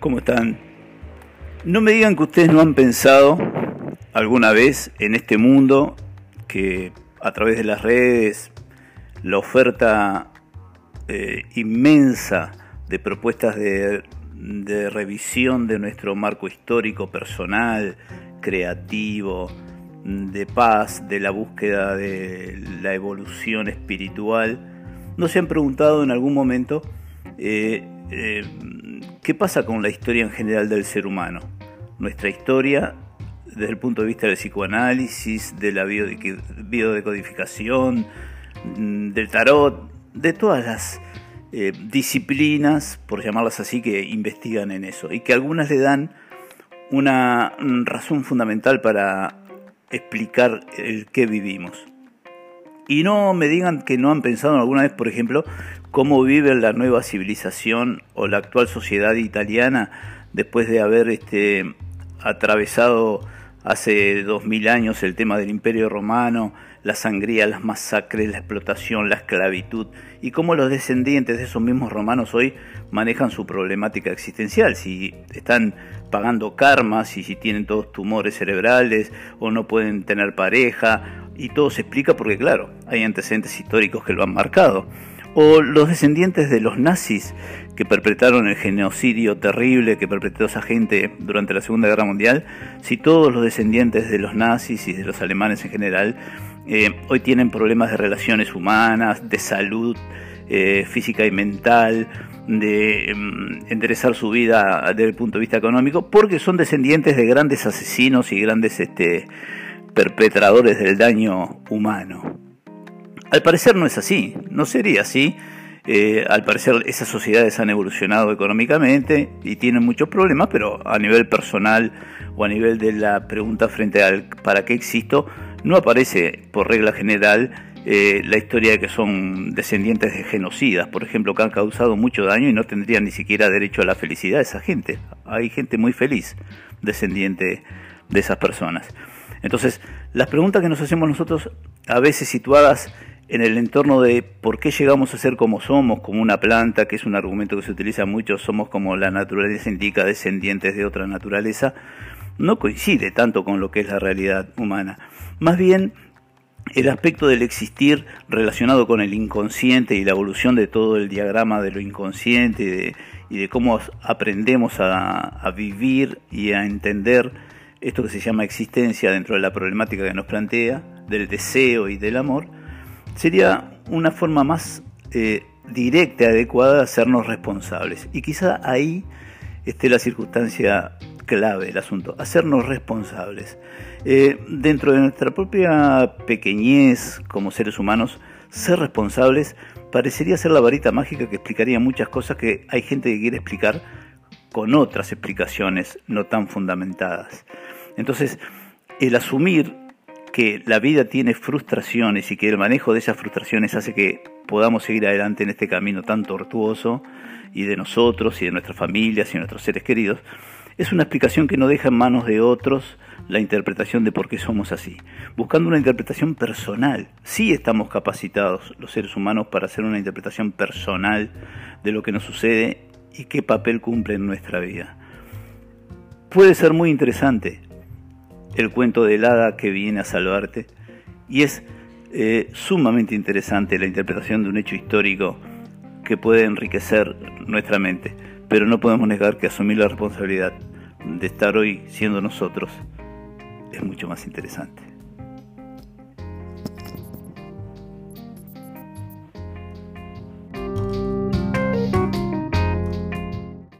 ¿Cómo están? No me digan que ustedes no han pensado alguna vez en este mundo que a través de las redes, la oferta eh, inmensa de propuestas de, revisión de nuestro marco histórico personal, creativo, de paz, de la búsqueda de la evolución espiritual, ¿no se han preguntado en algún momento eh, eh, qué pasa con la historia en general del ser humano? Nuestra historia desde el punto de vista del psicoanálisis, de la biodecodificación, mm, del tarot, de todas las eh, disciplinas, por llamarlas así, que investigan en eso y que algunas le dan una razón fundamental para explicar el qué vivimos. Y no me digan que no han pensado alguna vez, por ejemplo, cómo vive la nueva civilización o la actual sociedad italiana después de haber este, atravesado hace dos mil años el tema del imperio romano, la sangría, las masacres, la explotación, la esclavitud, y cómo los descendientes de esos mismos romanos hoy manejan su problemática existencial, si están pagando karmas, y si tienen todos tumores cerebrales, o no pueden tener pareja, y todo se explica porque, claro, hay antecedentes históricos que lo han marcado. O los descendientes de los nazis que perpetraron el genocidio terrible que perpetró esa gente durante la Segunda Guerra Mundial, si todos los descendientes de los nazis y de los alemanes en general eh, hoy tienen problemas de relaciones humanas, de salud eh, física y mental, de mm, enderezar su vida desde el punto de vista económico, porque son descendientes de grandes asesinos y grandes este, perpetradores del daño humano. Al parecer no es así, no sería así. Eh, al parecer esas sociedades han evolucionado económicamente y tienen muchos problemas, pero a nivel personal o a nivel de la pregunta frente al para qué existo, no aparece por regla general eh, la historia de que son descendientes de genocidas, por ejemplo, que han causado mucho daño y no tendrían ni siquiera derecho a la felicidad esa gente. Hay gente muy feliz descendiente de esas personas. Entonces, las preguntas que nos hacemos nosotros, a veces situadas en el entorno de por qué llegamos a ser como somos, como una planta, que es un argumento que se utiliza mucho, somos como la naturaleza indica descendientes de otra naturaleza, no coincide tanto con lo que es la realidad humana. Más bien, el aspecto del existir relacionado con el inconsciente y la evolución de todo el diagrama de lo inconsciente y de, cómo aprendemos a, a, vivir y a entender esto que se llama existencia dentro de la problemática que nos plantea, del deseo y del amor, sería una forma más eh, directa y adecuada de hacernos responsables. Y quizá ahí esté la circunstancia clave del asunto, hacernos responsables. Eh, dentro de nuestra propia pequeñez como seres humanos, ser responsables parecería ser la varita mágica que explicaría muchas cosas que hay gente que quiere explicar con otras explicaciones no tan fundamentadas. Entonces, el asumir que la vida tiene frustraciones y que el manejo de esas frustraciones hace que podamos seguir adelante en este camino tan tortuoso y de nosotros y de nuestras familias y de nuestros seres queridos, es una explicación que no deja en manos de otros la interpretación de por qué somos así. Buscando una interpretación personal, sí estamos capacitados los seres humanos para hacer una interpretación personal de lo que nos sucede y qué papel cumple en nuestra vida. Puede ser muy interesante, el cuento del hada que viene a salvarte. Y es eh, sumamente interesante la interpretación de un hecho histórico que puede enriquecer nuestra mente, pero no podemos negar que asumir la responsabilidad de estar hoy siendo nosotros es mucho más interesante.